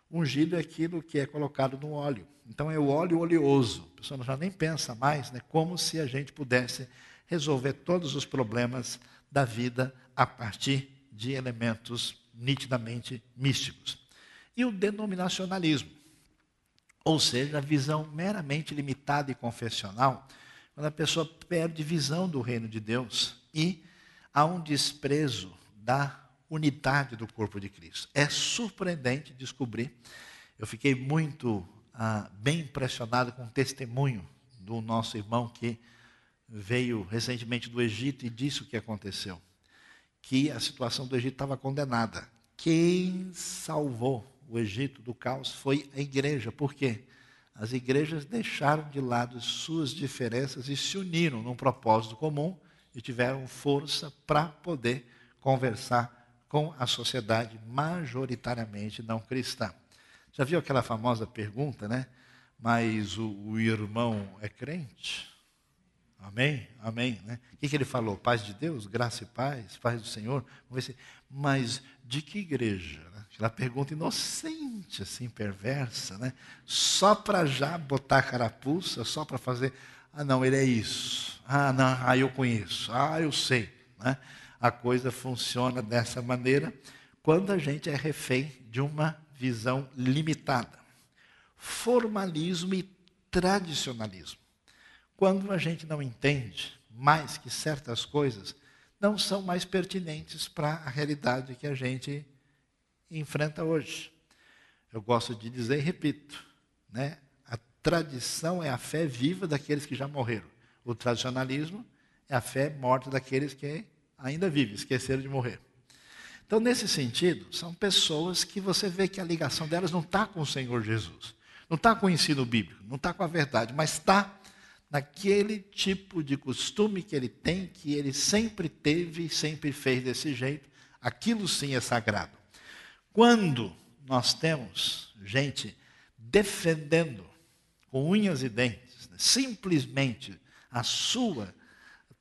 Ungido é aquilo que é colocado no óleo. Então é o óleo oleoso. A pessoa já nem pensa mais, né? Como se a gente pudesse resolver todos os problemas da vida a partir de elementos nitidamente místicos. E o denominacionalismo, ou seja, a visão meramente limitada e confessional, quando a pessoa perde visão do reino de Deus e há um desprezo da unidade do corpo de Cristo. É surpreendente descobrir. Eu fiquei muito ah, bem impressionado com o testemunho do nosso irmão que veio recentemente do Egito e disse o que aconteceu. Que a situação do Egito estava condenada. Quem salvou o Egito do caos foi a igreja. Por quê? As igrejas deixaram de lado suas diferenças e se uniram num propósito comum e tiveram força para poder conversar com a sociedade majoritariamente não cristã. Já viu aquela famosa pergunta, né? Mas o, o irmão é crente? Amém? Amém. Né? O que, que ele falou? Paz de Deus, graça e paz, paz do Senhor. Mas de que igreja? Né? Aquela pergunta inocente, assim, perversa, né? Só para já botar a carapuça, só para fazer. Ah, não, ele é isso. Ah, não, ah, eu conheço. Ah, eu sei. Né? A coisa funciona dessa maneira quando a gente é refém de uma visão limitada. Formalismo e tradicionalismo. Quando a gente não entende mais que certas coisas não são mais pertinentes para a realidade que a gente enfrenta hoje. Eu gosto de dizer e repito, né? A tradição é a fé viva daqueles que já morreram. O tradicionalismo é a fé morta daqueles que ainda vivem, esqueceram de morrer. Então, nesse sentido, são pessoas que você vê que a ligação delas não está com o Senhor Jesus, não está com o ensino bíblico, não está com a verdade, mas está naquele tipo de costume que ele tem, que ele sempre teve e sempre fez desse jeito. Aquilo sim é sagrado. Quando nós temos gente defendendo com unhas e dentes, né, simplesmente a sua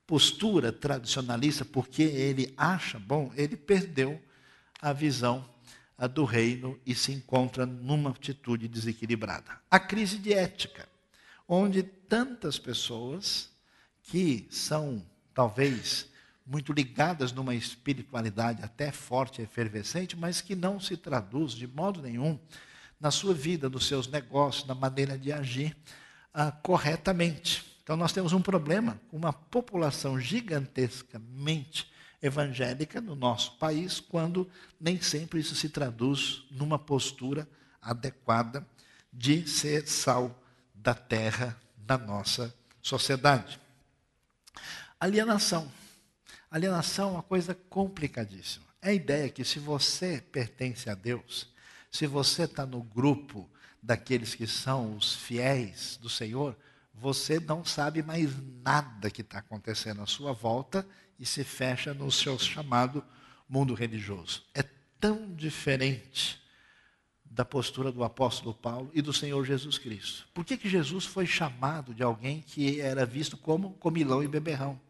postura tradicionalista, porque ele acha bom, ele perdeu a visão do reino e se encontra numa atitude desequilibrada. A crise de ética, onde tantas pessoas que são talvez muito ligadas numa espiritualidade até forte e efervescente, mas que não se traduz de modo nenhum na sua vida, nos seus negócios, na maneira de agir ah, corretamente. Então, nós temos um problema com uma população gigantescamente evangélica no nosso país, quando nem sempre isso se traduz numa postura adequada de ser sal da terra da nossa sociedade. Alienação. Alienação é uma coisa complicadíssima. É a ideia que se você pertence a Deus, se você está no grupo daqueles que são os fiéis do Senhor, você não sabe mais nada que está acontecendo à sua volta e se fecha no seu chamado mundo religioso. É tão diferente da postura do apóstolo Paulo e do Senhor Jesus Cristo. Por que, que Jesus foi chamado de alguém que era visto como comilão e beberrão?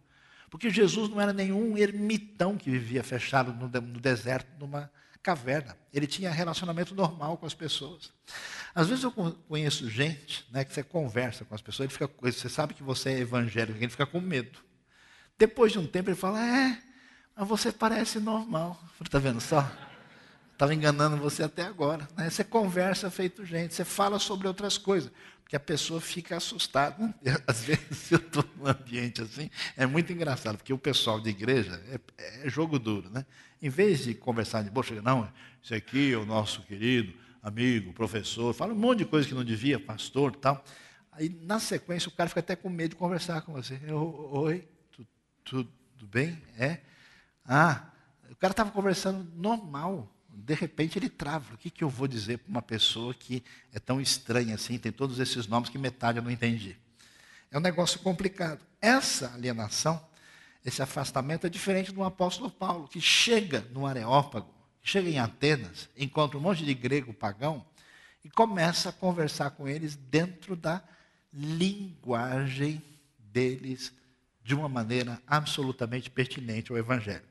Porque Jesus não era nenhum ermitão que vivia fechado no, no deserto, numa caverna. Ele tinha relacionamento normal com as pessoas. Às vezes eu conheço gente né, que você conversa com as pessoas, ele fica, você sabe que você é evangélico, ele fica com medo. Depois de um tempo ele fala, é, mas você parece normal. Está vendo só? Estava enganando você até agora. Né? Você conversa feito gente, você fala sobre outras coisas, porque a pessoa fica assustada. Né? *laughs* Às vezes eu estou num ambiente assim, é muito engraçado, porque o pessoal de igreja é, é jogo duro. Né? Em vez de conversar de boa, não, esse aqui é o nosso querido amigo, professor, fala um monte de coisa que não devia, pastor tal. Aí, na sequência, o cara fica até com medo de conversar com você. Oi, tudo, tudo bem? É? Ah, o cara estava conversando normal de repente ele trava. O que, que eu vou dizer para uma pessoa que é tão estranha assim, tem todos esses nomes que metade eu não entendi? É um negócio complicado. Essa alienação, esse afastamento é diferente do apóstolo Paulo, que chega no Areópago, chega em Atenas, encontra um monte de grego pagão e começa a conversar com eles dentro da linguagem deles de uma maneira absolutamente pertinente ao evangelho.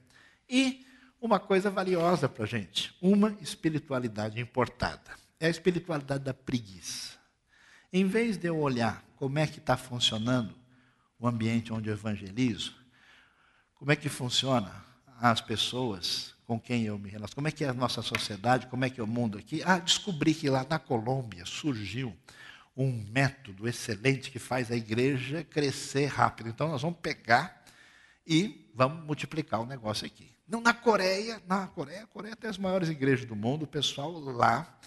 E uma coisa valiosa para a gente, uma espiritualidade importada. É a espiritualidade da preguiça. Em vez de eu olhar como é que está funcionando o ambiente onde eu evangelizo, como é que funciona as pessoas com quem eu me relaciono, como é que é a nossa sociedade, como é que é o mundo aqui. Ah, descobri que lá na Colômbia surgiu um método excelente que faz a igreja crescer rápido. Então nós vamos pegar e vamos multiplicar o negócio aqui. Não, na Coreia, na Coreia, a Coreia tem as maiores igrejas do mundo, o pessoal lá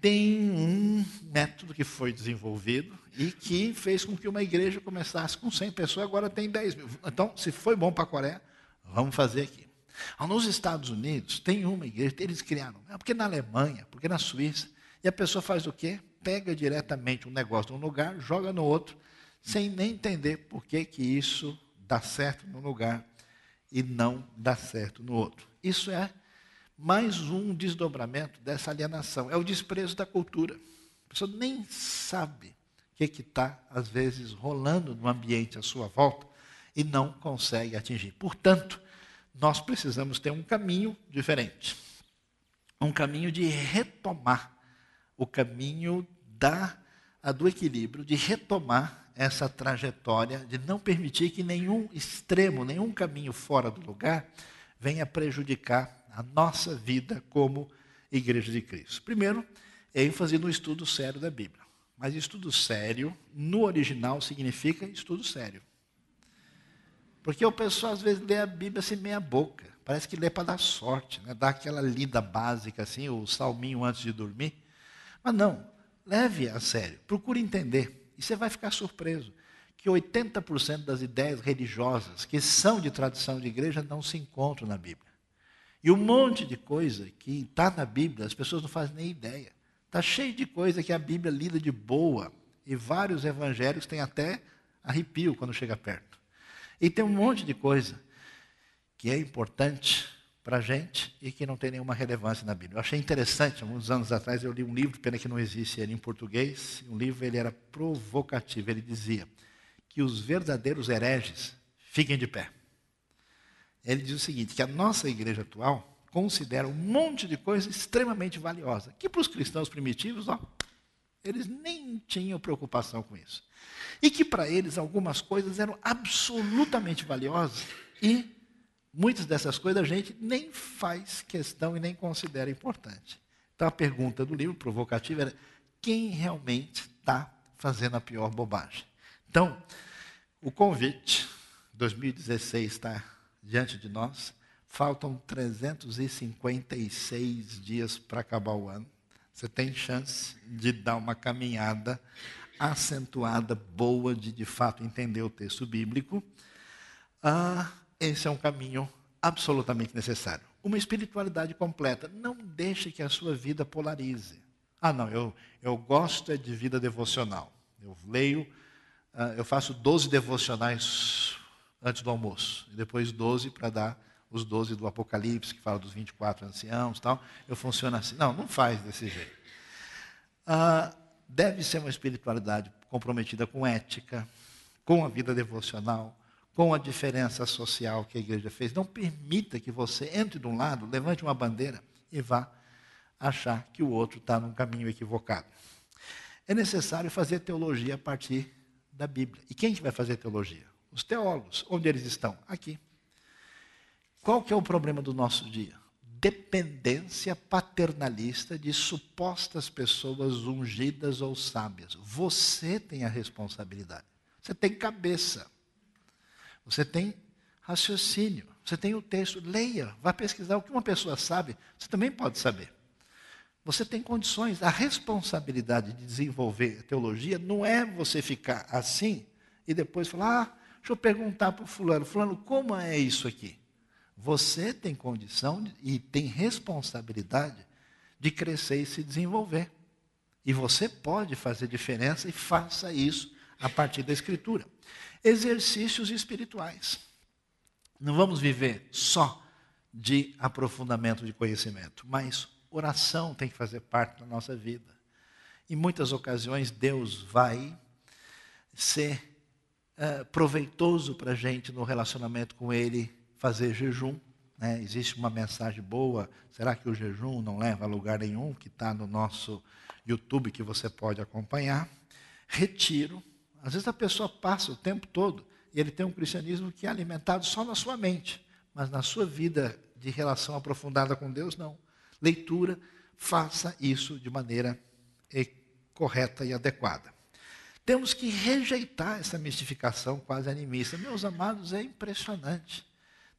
tem um método que foi desenvolvido e que fez com que uma igreja começasse com 100 pessoas, agora tem 10 mil. Então, se foi bom para a Coreia, vamos fazer aqui. Nos Estados Unidos, tem uma igreja, eles criaram, é porque na Alemanha, porque na Suíça, e a pessoa faz o quê? Pega diretamente um negócio num lugar, joga no outro, sem nem entender por que, que isso dá certo num lugar e não dá certo no outro. Isso é mais um desdobramento dessa alienação. É o desprezo da cultura. A pessoa nem sabe que está, às vezes, rolando no ambiente à sua volta e não consegue atingir. Portanto, nós precisamos ter um caminho diferente. Um caminho de retomar o caminho da, do equilíbrio, de retomar essa trajetória, de não permitir que nenhum extremo, nenhum caminho fora do lugar venha prejudicar a nossa vida como Igreja de Cristo. Primeiro, ênfase no estudo sério da Bíblia. Mas estudo sério, no original, significa estudo sério. Porque o pessoal às vezes lê a Bíblia assim meia boca. Parece que lê para dar sorte, né? dá aquela lida básica assim, o salminho antes de dormir. Mas não, leve a sério, procure entender. E você vai ficar surpreso que 80% das ideias religiosas que são de tradição de igreja não se encontram na Bíblia. E um monte de coisa que está na Bíblia, as pessoas não fazem nem ideia. Está cheio de coisa que a Bíblia lida de boa. E vários evangelhos têm até arrepio quando chega perto. E tem um monte de coisa que é importante para a gente e que não tem nenhuma relevância na Bíblia. Eu achei interessante, alguns anos atrás eu li um livro, pena que não existe ele em português, um livro ele era provocativo, ele dizia que os verdadeiros hereges fiquem de pé. Ele diz o seguinte, que a nossa igreja atual considera um monte de coisa extremamente valiosa, que para os cristãos primitivos, ó, eles nem tinham preocupação com isso. E que para eles algumas coisas eram absolutamente valiosas e Muitas dessas coisas a gente nem faz questão e nem considera importante. Então a pergunta do livro provocativa era: quem realmente está fazendo a pior bobagem? Então, o convite, 2016 está diante de nós, faltam 356 dias para acabar o ano. Você tem chance de dar uma caminhada acentuada, boa, de de fato entender o texto bíblico. Ah, esse é um caminho absolutamente necessário. Uma espiritualidade completa. Não deixe que a sua vida polarize. Ah, não, eu, eu gosto é de vida devocional. Eu leio, uh, eu faço 12 devocionais antes do almoço, e depois 12 para dar os 12 do Apocalipse, que fala dos 24 anciãos tal. Eu funciono assim. Não, não faz desse jeito. Uh, deve ser uma espiritualidade comprometida com ética, com a vida devocional, com a diferença social que a igreja fez. Não permita que você entre de um lado, levante uma bandeira e vá achar que o outro está num caminho equivocado. É necessário fazer teologia a partir da Bíblia. E quem que vai fazer teologia? Os teólogos. Onde eles estão? Aqui. Qual que é o problema do nosso dia? Dependência paternalista de supostas pessoas ungidas ou sábias. Você tem a responsabilidade. Você tem cabeça. Você tem raciocínio, você tem o texto, leia, vá pesquisar o que uma pessoa sabe, você também pode saber. Você tem condições, a responsabilidade de desenvolver teologia não é você ficar assim e depois falar, ah, deixa eu perguntar para o fulano, fulano, como é isso aqui? Você tem condição e tem responsabilidade de crescer e se desenvolver. E você pode fazer diferença e faça isso a partir da Escritura exercícios espirituais. Não vamos viver só de aprofundamento de conhecimento, mas oração tem que fazer parte da nossa vida. Em muitas ocasiões, Deus vai ser uh, proveitoso para a gente no relacionamento com Ele, fazer jejum. Né? Existe uma mensagem boa. Será que o jejum não leva a lugar nenhum? Que está no nosso YouTube que você pode acompanhar. Retiro. Às vezes a pessoa passa o tempo todo e ele tem um cristianismo que é alimentado só na sua mente, mas na sua vida de relação aprofundada com Deus, não. Leitura, faça isso de maneira correta e adequada. Temos que rejeitar essa mistificação quase animista. Meus amados, é impressionante.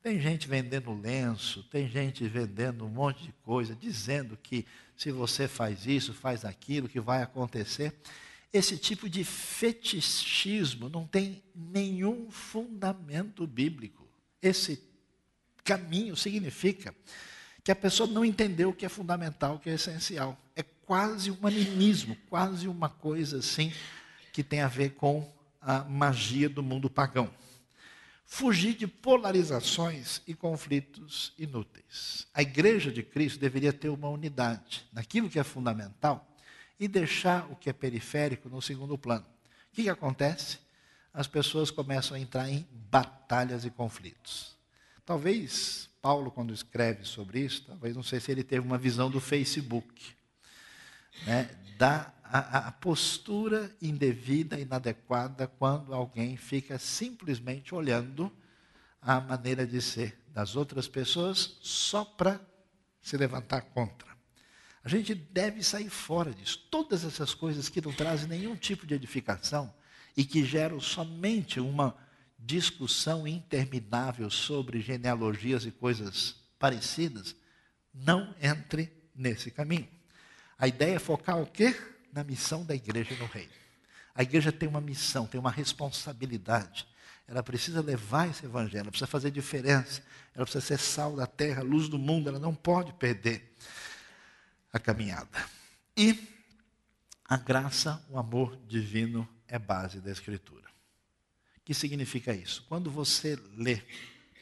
Tem gente vendendo lenço, tem gente vendendo um monte de coisa, dizendo que se você faz isso, faz aquilo, que vai acontecer. Esse tipo de fetichismo não tem nenhum fundamento bíblico. Esse caminho significa que a pessoa não entendeu o que é fundamental, o que é essencial. É quase um animismo, quase uma coisa assim que tem a ver com a magia do mundo pagão. Fugir de polarizações e conflitos inúteis. A igreja de Cristo deveria ter uma unidade naquilo que é fundamental e deixar o que é periférico no segundo plano. O que, que acontece? As pessoas começam a entrar em batalhas e conflitos. Talvez Paulo, quando escreve sobre isso, talvez não sei se ele teve uma visão do Facebook, né, da a, a postura indevida, inadequada, quando alguém fica simplesmente olhando a maneira de ser das outras pessoas só para se levantar contra. A gente deve sair fora disso. Todas essas coisas que não trazem nenhum tipo de edificação e que geram somente uma discussão interminável sobre genealogias e coisas parecidas, não entre nesse caminho. A ideia é focar o quê? Na missão da igreja no reino. A igreja tem uma missão, tem uma responsabilidade. Ela precisa levar esse evangelho, ela precisa fazer diferença, ela precisa ser sal da terra, luz do mundo, ela não pode perder a caminhada. E a graça, o amor divino é base da Escritura. O que significa isso? Quando você lê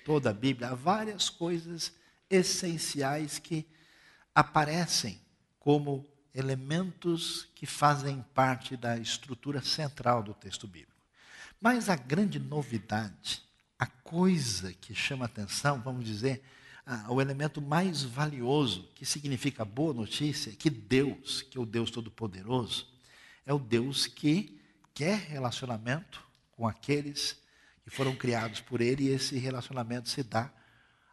toda a Bíblia, há várias coisas essenciais que aparecem como elementos que fazem parte da estrutura central do texto bíblico. Mas a grande novidade, a coisa que chama atenção, vamos dizer, o elemento mais valioso, que significa boa notícia, que Deus, que é o Deus Todo-Poderoso, é o Deus que quer relacionamento com aqueles que foram criados por Ele, e esse relacionamento se dá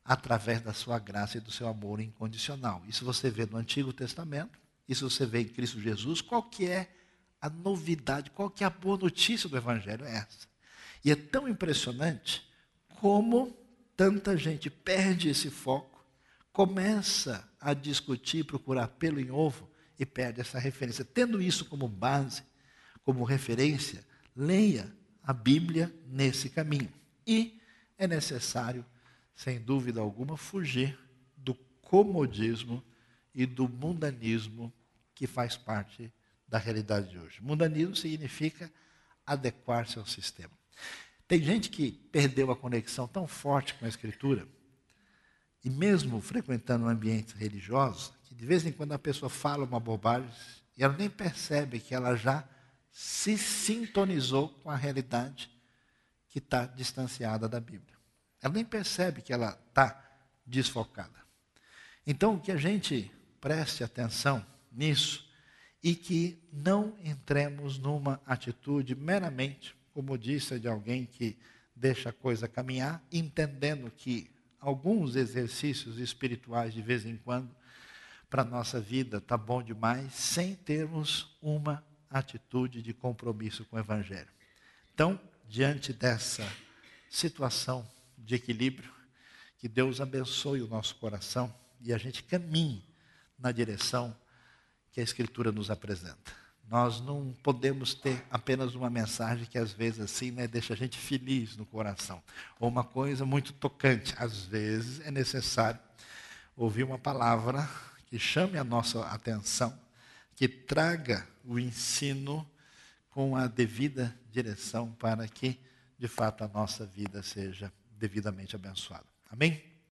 através da sua graça e do seu amor incondicional. Isso você vê no Antigo Testamento, isso você vê em Cristo Jesus. Qual que é a novidade, qual que é a boa notícia do Evangelho? É essa. E é tão impressionante como tanta gente perde esse foco, começa a discutir, procurar pelo em ovo e perde essa referência. Tendo isso como base, como referência, leia a Bíblia nesse caminho. E é necessário, sem dúvida alguma, fugir do comodismo e do mundanismo que faz parte da realidade de hoje. Mundanismo significa adequar-se ao sistema. Tem gente que perdeu a conexão tão forte com a Escritura, e mesmo frequentando um ambiente religioso, que de vez em quando a pessoa fala uma bobagem e ela nem percebe que ela já se sintonizou com a realidade que está distanciada da Bíblia. Ela nem percebe que ela está desfocada. Então, que a gente preste atenção nisso e que não entremos numa atitude meramente como disse, de alguém que deixa a coisa caminhar, entendendo que alguns exercícios espirituais de vez em quando para a nossa vida tá bom demais, sem termos uma atitude de compromisso com o Evangelho. Então, diante dessa situação de equilíbrio, que Deus abençoe o nosso coração e a gente caminhe na direção que a Escritura nos apresenta. Nós não podemos ter apenas uma mensagem que às vezes assim, né, deixa a gente feliz no coração, ou uma coisa muito tocante. Às vezes é necessário ouvir uma palavra que chame a nossa atenção, que traga o ensino com a devida direção para que, de fato, a nossa vida seja devidamente abençoada. Amém?